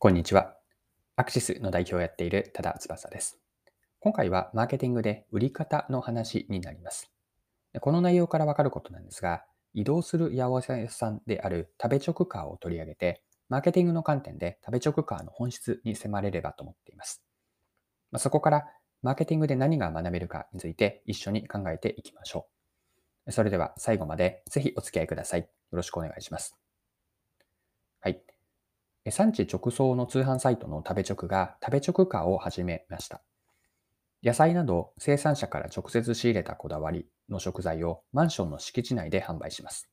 こんにちは。アクシスの代表をやっている多田翼です。今回はマーケティングで売り方の話になります。この内容からわかることなんですが、移動する八百屋さんである食べ直カーを取り上げて、マーケティングの観点で食べ直カーの本質に迫れればと思っています。そこからマーケティングで何が学べるかについて一緒に考えていきましょう。それでは最後までぜひお付き合いください。よろしくお願いします。はい。産地直送の通販サイトの食べ直が食べ直カーを始めました。野菜など生産者から直接仕入れたこだわりの食材をマンションの敷地内で販売します。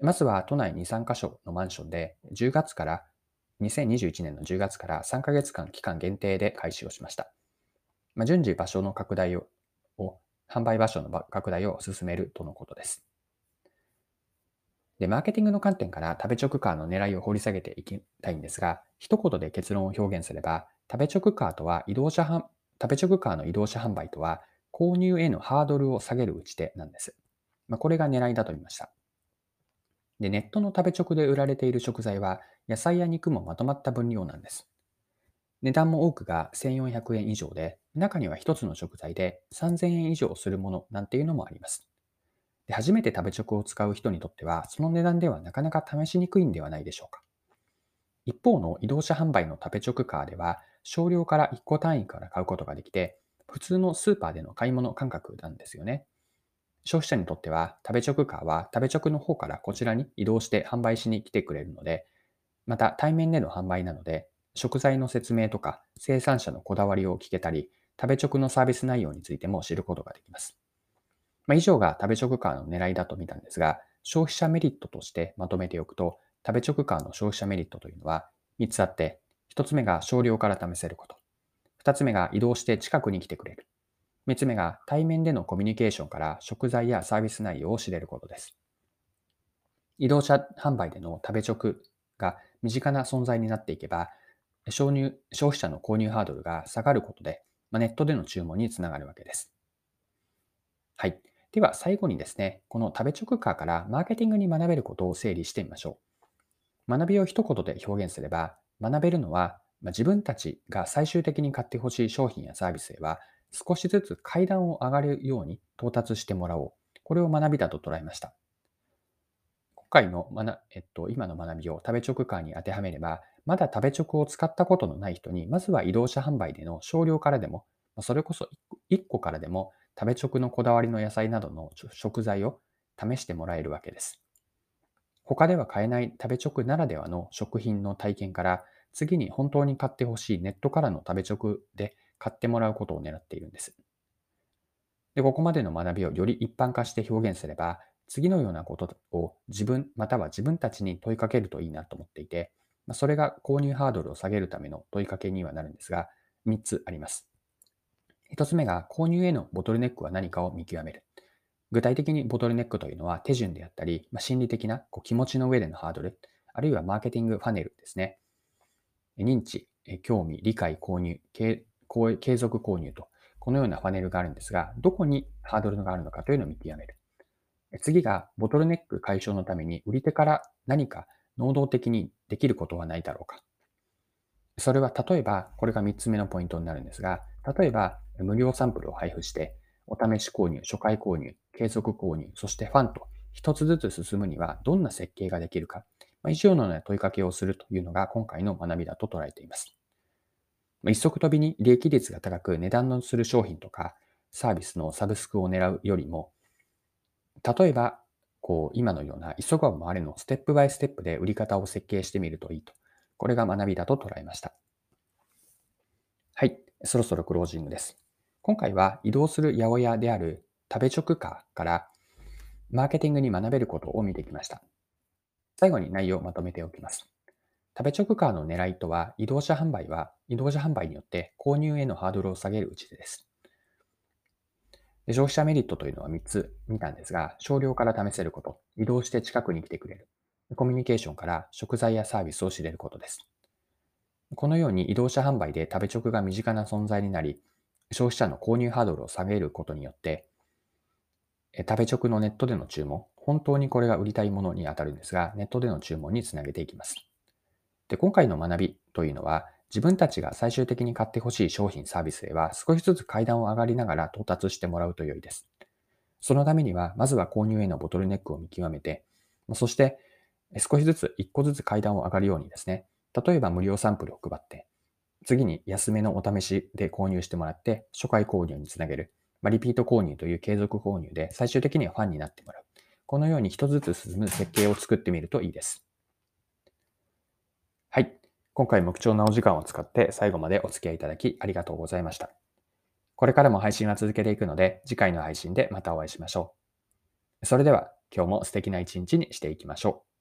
まずは都内2、3カ所のマンションで10月から2021年の10月から3ヶ月間期間限定で開始をしました。まあ、順次場所の拡大を、販売場所の拡大を進めるとのことです。で、マーケティングの観点から食べ直カーの狙いを掘り下げていきたいんですが、一言で結論を表現すれば、食べ直カーとは移動車販、食べ直カーの移動車販売とは、購入へのハードルを下げる打ち手なんです。まあ、これが狙いだと言いました。で、ネットの食べ直で売られている食材は、野菜や肉もまとまった分量なんです。値段も多くが1400円以上で、中には一つの食材で3000円以上するものなんていうのもあります。で初めて食べ直を使う人にとっては、その値段ではなかなか試しにくいんではないでしょうか。一方の移動車販売の食べ直カーでは、少量から1個単位から買うことができて、普通のスーパーでの買い物感覚なんですよね。消費者にとっては、食べ直カーは食べ直の方からこちらに移動して販売しに来てくれるので、また対面での販売なので、食材の説明とか生産者のこだわりを聞けたり、食べ直のサービス内容についても知ることができます。まあ、以上が食べ直カーの狙いだと見たんですが、消費者メリットとしてまとめておくと、食べ直カーの消費者メリットというのは3つあって、1つ目が少量から試せること。2つ目が移動して近くに来てくれる。3つ目が対面でのコミュニケーションから食材やサービス内容を知れることです。移動車販売での食べ直が身近な存在になっていけば、消入消費者の購入ハードルが下がることで、まあ、ネットでの注文につながるわけです。はい。では最後にですね、この食べ直カーからマーケティングに学べることを整理してみましょう。学びを一言で表現すれば、学べるのは、ま自分たちが最終的に買ってほしい商品やサービスへは少しずつ階段を上がるように到達してもらおう。これを学びだと捉えました。今回の学、えっと、今の学びを食べ直カーに当てはめれば、まだ食べ直を使ったことのない人に、まずは移動車販売での少量からでも、それこそ1個からでも食べ直のこだわりの野菜などの食材を試してもらえるわけです。他では買えない食べ直ならではの食品の体験から次に本当に買ってほしいネットからの食べ直で買ってもらうことを狙っているんです。で、ここまでの学びをより一般化して表現すれば、次のようなことを自分または自分たちに問いかけるといいなと思っていて、それが購入ハードルを下げるための問いかけにはなるんですが、3つあります。一つ目が購入へのボトルネックは何かを見極める。具体的にボトルネックというのは手順であったり、まあ、心理的なこう気持ちの上でのハードル、あるいはマーケティングファネルですね。認知、興味、理解、購入、継続購入と、このようなファネルがあるんですが、どこにハードルがあるのかというのを見極める。次が、ボトルネック解消のために売り手から何か能動的にできることはないだろうか。それは例えば、これが3つ目のポイントになるんですが、例えば、無料サンプルを配布して、お試し購入、初回購入、継続購入、そしてファンと一つずつ進むにはどんな設計ができるか、まあ、以上のような問いかけをするというのが今回の学びだと捉えています。まあ、一足飛びに利益率が高く値段のする商品とかサービスのサブスクを狙うよりも、例えば、こう、今のような急がば回れのステップバイステップで売り方を設計してみるといいと。これが学びだと捉えました。はい。そろそろクロージングです。今回は移動する八百屋である食べ直カーからマーケティングに学べることを見てきました。最後に内容をまとめておきます。食べ直カーの狙いとは移動車販売は移動車販売によって購入へのハードルを下げる打ちです。で消費者メリットというのは3つ見たんですが、少量から試せること、移動して近くに来てくれる、コミュニケーションから食材やサービスを知れることです。このように移動車販売で食べ直が身近な存在になり、消費者の購入ハードルを下げることによって、食べ直のネットでの注文、本当にこれが売りたいものに当たるんですが、ネットでの注文につなげていきます。で今回の学びというのは、自分たちが最終的に買ってほしい商品サービスへは少しずつ階段を上がりながら到達してもらうと良いです。そのためには、まずは購入へのボトルネックを見極めて、そして少しずつ一個ずつ階段を上がるようにですね、例えば無料サンプルを配って、次に安めのお試しで購入してもらって、初回購入につなげる。まあ、リピート購入という継続購入で最終的にはファンになってもらう。このように一つずつ進む設計を作ってみるといいです。はい。今回も貴重なお時間を使って最後までお付き合いいただきありがとうございました。これからも配信は続けていくので、次回の配信でまたお会いしましょう。それでは今日も素敵な一日にしていきましょう。